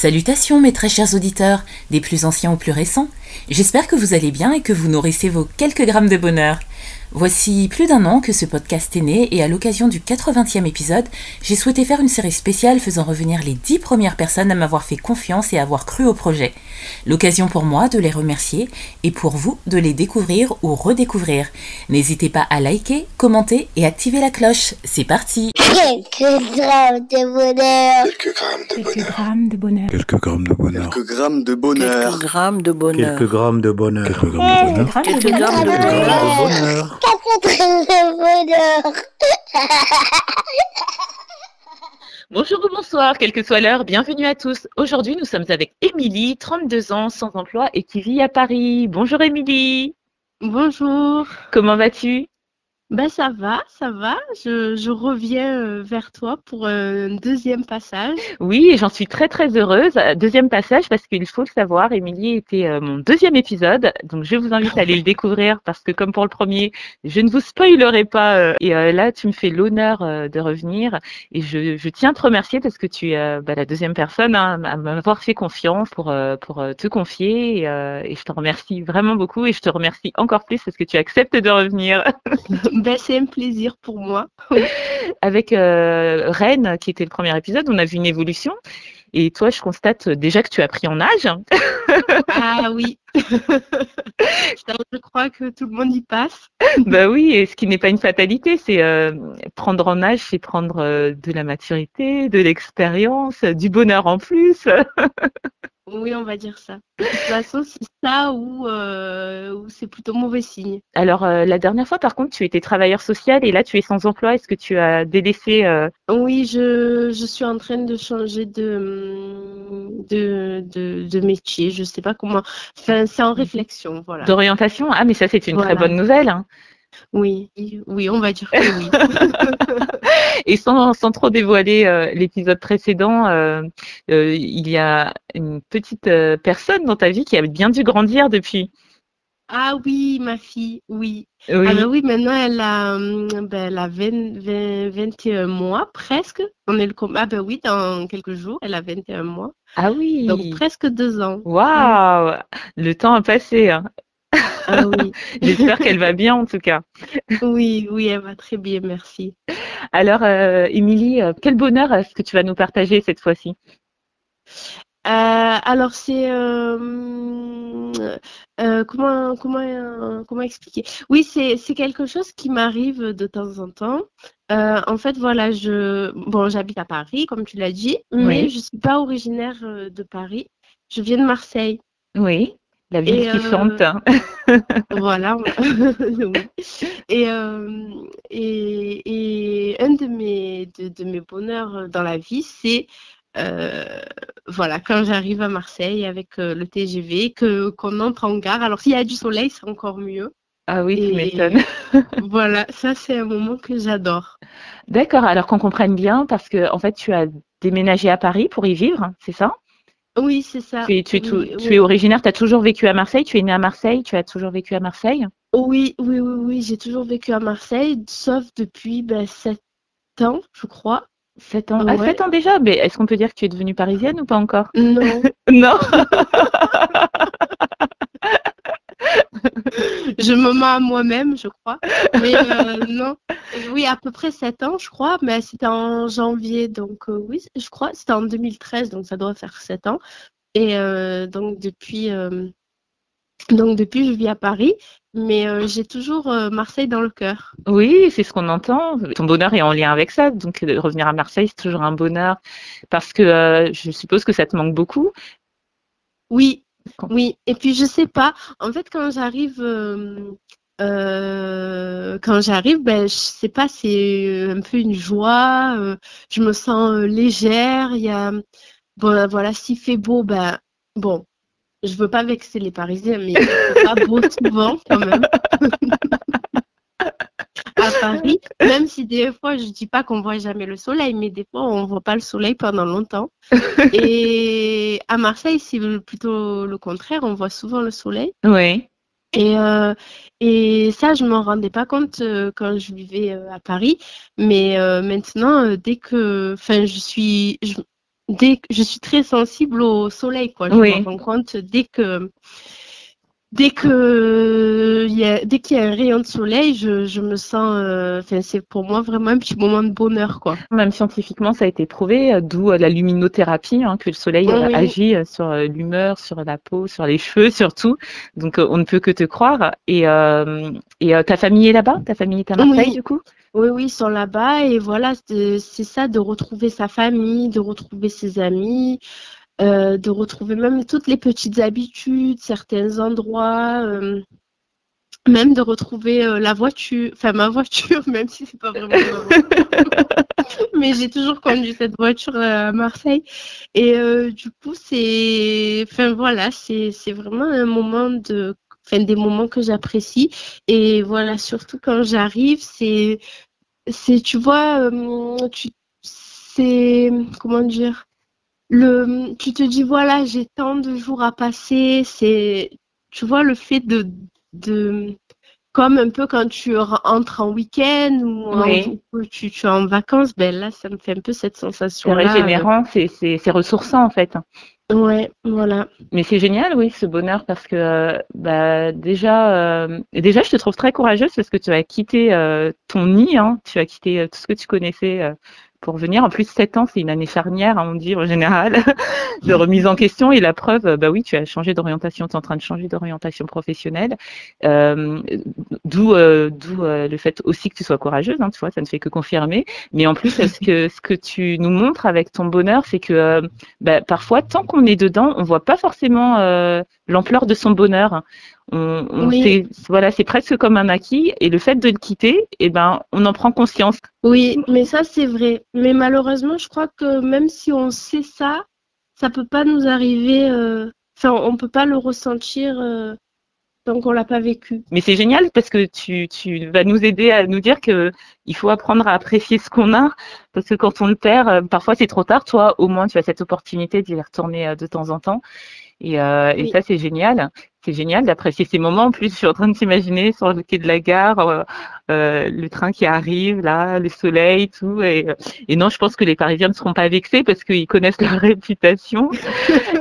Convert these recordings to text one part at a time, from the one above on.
Salutations mes très chers auditeurs, des plus anciens aux plus récents. J'espère que vous allez bien et que vous nourrissez vos quelques grammes de bonheur. Voici plus d'un an que ce podcast est né et à l'occasion du 80e épisode, j'ai souhaité faire une série spéciale faisant revenir les 10 premières personnes à m'avoir fait confiance et avoir cru au projet. L'occasion pour moi de les remercier et pour vous de les découvrir ou redécouvrir. N'hésitez pas à liker, commenter et activer la cloche. C'est parti Quelques grammes de bonheur. Quelques grammes de bonheur. Quelques grammes de bonheur. Quelques grammes de bonheur. Quelques grammes de bonheur. Quelques grammes de bonheur. Quelques grammes de bonheur. Quelques grammes de bonheur. Bonheur. Bonheur. Bonjour ou bonsoir, quelle que soit l'heure, bienvenue à tous. Aujourd'hui, nous sommes avec Émilie, 32 ans, sans emploi et qui vit à Paris. Bonjour Émilie, Bonjour. comment vas-tu? Ben ça va, ça va. Je, je reviens euh, vers toi pour un deuxième passage. Oui, j'en suis très très heureuse. Deuxième passage parce qu'il faut le savoir, Émilie était euh, mon deuxième épisode, donc je vous invite à aller le découvrir parce que comme pour le premier, je ne vous spoilerai pas. euh, et euh, là, tu me fais l'honneur euh, de revenir et je, je tiens à te remercier parce que tu es euh, bah, la deuxième personne hein, à m'avoir fait confiance pour, euh, pour euh, te confier et, euh, et je te remercie vraiment beaucoup et je te remercie encore plus parce que tu acceptes de revenir. Ben c'est un plaisir pour moi. avec euh, Rennes, qui était le premier épisode, on a vu une évolution. Et toi, je constate déjà que tu as pris en âge. Ah oui. Je crois que tout le monde y passe. bah oui, et ce qui n'est pas une fatalité, c'est euh, prendre en âge, c'est prendre euh, de la maturité, de l'expérience, du bonheur en plus. Oui, on va dire ça. De toute façon, c'est ça ou, euh, ou c'est plutôt mauvais signe. Alors, euh, la dernière fois, par contre, tu étais travailleur social et là, tu es sans emploi. Est-ce que tu as délaissé euh, Oui, je, je suis en train de changer de, hum, de, de, de métier. Je sais pas comment. Enfin, c'est en réflexion, voilà. d'orientation Ah, mais ça, c'est une très bonne nouvelle. hein. Oui, oui, on va dire que oui. Et sans, sans trop dévoiler euh, l'épisode précédent, euh, euh, il y a une petite personne dans ta vie qui a bien dû grandir depuis. Ah oui, ma fille, oui. Oui. Ah ben oui, maintenant elle a, ben, elle a 20, 20 21 mois presque. On est le Ah ben oui, dans quelques jours, elle a 21 mois. Ah oui. Donc presque deux ans. Waouh, le temps a passé. hein. Ah oui, J'espère qu'elle va bien en tout cas. oui, oui, elle va très bien, merci. Alors, euh, Émilie, euh, quel bonheur est-ce que tu vas nous partager cette fois-ci Euh, alors c'est euh, euh, comment comment euh, comment expliquer? Oui, c'est c'est quelque chose qui m'arrive de temps en temps. Euh, en fait, voilà, je bon, j'habite à Paris, comme tu l'as dit, mais Oui. je suis pas originaire euh, de Paris. Je viens de Marseille. Oui, la ville Et, qui euh, chante. Voilà. Et, euh, et, et un de mes, de, de mes bonheurs dans la vie, c'est euh, voilà, quand j'arrive à Marseille avec euh, le TGV, que, qu'on entre en gare. Alors, s'il y a du soleil, c'est encore mieux. Ah oui, tu m'étonnes. Voilà, ça, c'est un moment que j'adore. D'accord, alors qu'on comprenne bien, parce que en fait, tu as déménagé à Paris pour y vivre, c'est ça? Oui, c'est ça. Tu es, tu es Oui, tou- oui. tu es originaire, tu as toujours vécu à Marseille, tu es né à Marseille, tu as toujours vécu à Marseille? Oui, oui, oui, oui, j'ai toujours vécu à Marseille, sauf depuis ben, 7 ans, je crois. 7 ans. Ah, Ouais. 7 ans déjà? Mais est-ce qu'on peut dire que tu es devenue parisienne ou pas encore? Non, Non je me mens à moi-même, je crois. Mais euh, non, oui, à peu près 7 ans, je crois, mais c'était en janvier, donc euh, oui, je crois, c'était en 2013, donc ça doit faire 7 ans. Et euh, donc depuis, euh, donc depuis, je vis à Paris, mais j'ai toujours Marseille dans le cœur. Oui, c'est ce qu'on entend. Ton bonheur est en lien avec ça. Donc, revenir à Marseille, c'est toujours un bonheur. Parce que je suppose que ça te manque beaucoup. Oui, oui. Et puis je sais pas. En fait, quand j'arrive, euh, euh, quand j'arrive, ben je sais pas, c'est un peu une joie. euh, je me sens euh, légère. Il y a, bon, voilà, s'il fait beau, ben bon, je veux pas vexer les Parisiens, mais il fait pas beau souvent quand même. À Paris, même si des fois je dis pas qu'on voit jamais le soleil, mais des fois on voit pas le soleil pendant longtemps. Et à Marseille, c'est plutôt le contraire, on voit souvent le soleil. Oui. Et, euh, et ça, je m'en rendais pas compte euh, quand je vivais euh, à Paris. Mais maintenant, dès que, enfin, je suis, je- dès que je suis très sensible au soleil, quoi. Je Oui. me rends compte dès que dès que y a, dès qu'il y a un rayon de soleil, je, je me sens. euh, Enfin, c'est pour moi vraiment un petit moment de bonheur, quoi. Même scientifiquement, ça a été prouvé, euh, d'où euh, la luminothérapie, hein, que le soleil Oui. agit sur l'humeur, sur la peau, sur les cheveux surtout. Donc, on ne peut que te croire. Et, euh, et ta famille est là-bas? Ta famille est à Marseille, Oui. du coup? Oui, oui, ils sont là-bas et voilà, c'est ça de retrouver sa famille, de retrouver ses amis, euh, de retrouver même toutes les petites habitudes, certains endroits, euh, même de retrouver euh, la voiture, enfin ma voiture, même si c'est pas vraiment. Mais j'ai toujours conduit cette voiture à Marseille et du coup c'est, enfin voilà, c'est vraiment un moment de, enfin des moments que j'apprécie et voilà surtout quand j'arrive c'est c'est tu vois tu c'est comment dire le tu te dis voilà j'ai tant de jours à passer c'est tu vois le fait de de comme un peu quand tu re- entres en week-end ou en- Oui. ou tu, tu es en vacances ben là ça me fait un peu cette sensation C'est là régénérant, c'est- c'est ressourçant en fait. ouais voilà Mais c'est génial, oui, ce bonheur, parce que euh, bah, déjà, euh, déjà, je te trouve très courageuse parce que tu as quitté euh, ton nid, hein, tu as quitté euh, tout ce que tu connaissais euh, pour venir. En plus, sept ans, c'est une année charnière, hein, on dit en général, de remise en question. Et la preuve, euh, bah oui, tu as changé d'orientation, tu es en train de changer d'orientation professionnelle. Euh, d'où euh, d'où euh, le fait aussi que tu sois courageuse, hein, tu vois, ça ne fait que confirmer. Mais en plus, ce que, ce que tu nous montres avec ton bonheur, c'est que euh, bah, parfois, tant qu'on est dedans, on voit pas forcément euh, l'ampleur de son bonheur. On, on Oui. voilà, c'est presque comme un acquis, et le fait de le quitter, eh ben, on en prend conscience. Oui, mais ça c'est vrai. Mais malheureusement, je crois que même si on sait ça, ça peut pas nous arriver. euh, Enfin, on peut pas le ressentir euh, tant qu'on l'a pas vécu. Mais c'est génial parce que tu, tu vas nous aider à nous dire que il faut apprendre à apprécier ce qu'on a, parce que quand on le perd, euh, parfois c'est trop tard. Toi, au moins, tu as cette opportunité d'y retourner euh, de temps en temps. Et, euh, et ça, c'est génial. C'est génial d'apprécier ces moments. En plus, je suis en train de t'imaginer sur le quai de la gare, euh, euh, le train qui arrive, là, le soleil, tout. Et, euh, et non, je pense que les Parisiens ne seront pas vexés parce qu'ils connaissent leur réputation.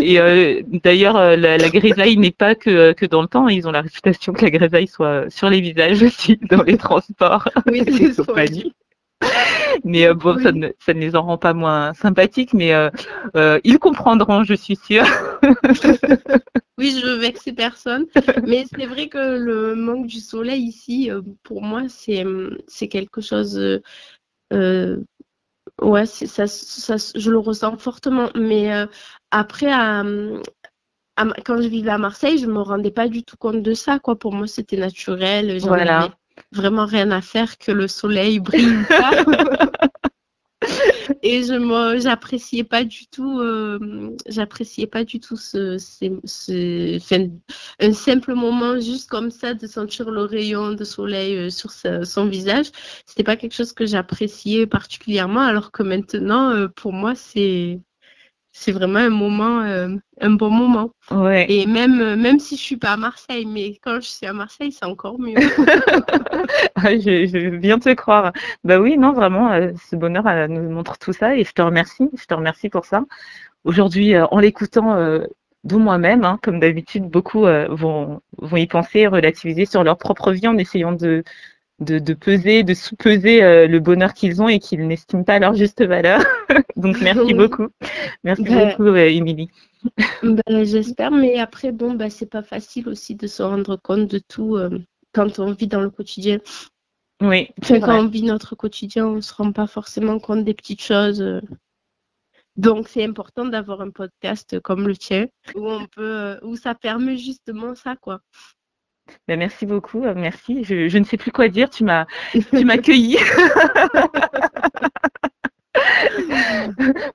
Et euh, d'ailleurs, euh, la, la grisaille n'est pas que, que dans le temps. Ils ont la réputation que la grisaille soit sur les visages aussi, dans les transports Oui, c'est. Mais euh, bon, ça, ne, ça ne les en rend pas moins sympathiques, mais euh, euh, ils comprendront, je suis sûre. Oui, je vexer personne. Mais c'est vrai que le manque du soleil ici, pour moi, c'est quelque chose. ouais, ça, ça, je le ressens fortement. Mais euh, après, à, à Ma- quand je vivais à Marseille, je me rendais pas du tout compte de ça, quoi. Pour moi, c'était naturel. Voilà. Vraiment rien à faire que le soleil brille pas. Et je j'appréciais pas du tout, euh, j'appréciais pas du tout ce, ce, ce- enfin, un simple moment juste comme ça de sentir le rayon de soleil euh, sur sa- son visage. C'était pas quelque chose que j'appréciais particulièrement, alors que maintenant, euh, pour moi, c'est, c'est vraiment un moment, euh, un bon moment. Ouais. Et même, euh, même si je suis pas à Marseille, mais quand je suis à Marseille, c'est encore mieux. Ah, je, je viens te croire. Bah oui, non, vraiment, euh, ce bonheur euh, nous montre tout ça et je te remercie. Je te remercie pour ça. Aujourd'hui, en l'écoutant, dont moi-même, hein, comme d'habitude, beaucoup vont, vont y penser, relativiser sur leur propre vie en essayant de, de, de peser, de sous-peser euh, le bonheur qu'ils ont et qu'ils n'estiment pas à leur juste valeur. Donc, merci beaucoup. Merci Ben, beaucoup, euh, Émilie. Ben, j'espère, mais après, bon, ben, c'est pas facile aussi de se rendre compte de tout euh, quand on vit dans le quotidien. Oui, Enfin, quand on vit notre quotidien, on se rend pas forcément compte des petites choses. euh. Donc, c'est important d'avoir un podcast comme le tien où on peut, où ça permet justement ça, quoi. Ben, merci beaucoup. euh, Merci. Je, je ne sais plus quoi dire. Tu m'as, tu m'as.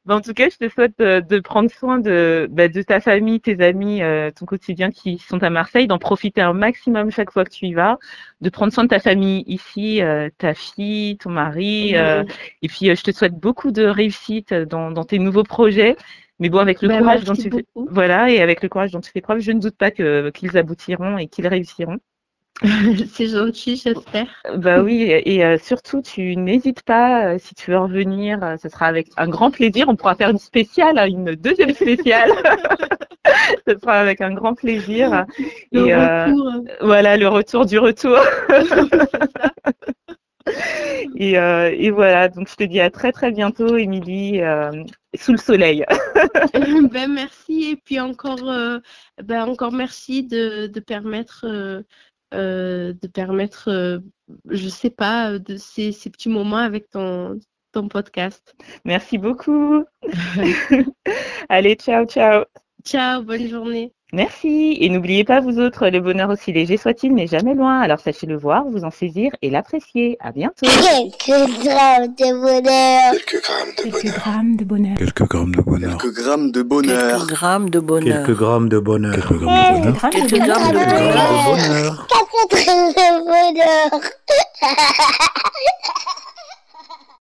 Ben, en tout cas, je te souhaite euh, de prendre soin de, bah, de ta famille, tes amis, euh, ton quotidien qui sont à Marseille, d'en profiter un maximum chaque fois que tu y vas, de prendre soin de ta famille ici, euh, ta fille, ton mari. euh, et puis, je te souhaite beaucoup de réussite dans, dans tes nouveaux projets. Mais bon, avec le Ben, courage dont tu fais, voilà, et avec le courage dont tu fais preuve, je ne doute pas que qu'ils aboutiront et qu'ils réussiront. C'est gentil, j'espère. Bah oui, et euh, surtout, tu n'hésites pas, euh, si tu veux revenir, euh, ce sera avec un grand plaisir. On pourra faire une spéciale, hein, une deuxième spéciale. ce sera avec un grand plaisir. Le Et, euh, retour. Voilà, le retour du retour. et, euh, et voilà, donc je te dis à très très bientôt, Émilie, euh, sous le soleil. ben merci et puis encore euh, ben encore merci de, de permettre de permettre je sais pas de ces, ces petits moments avec ton ton podcast. Merci beaucoup. Allez, ciao, ciao. Ciao, bonne journée. Merci. Et n'oubliez pas, vous autres, le bonheur aussi léger soit-il n'est jamais loin. Alors sachez le voir, vous en saisir et l'apprécier. À bientôt. Quelques grammes de bonheur. Quelques grammes de bonheur. Quelques grammes de bonheur. Quelques grammes de bonheur. Quelques grammes de bonheur. Quelques grammes de bonheur. Quelques grammes de bonheur. Quelques grammes de grammes de bonheur. Quelques grammes de bonheur. Quatre grammes de bonheur.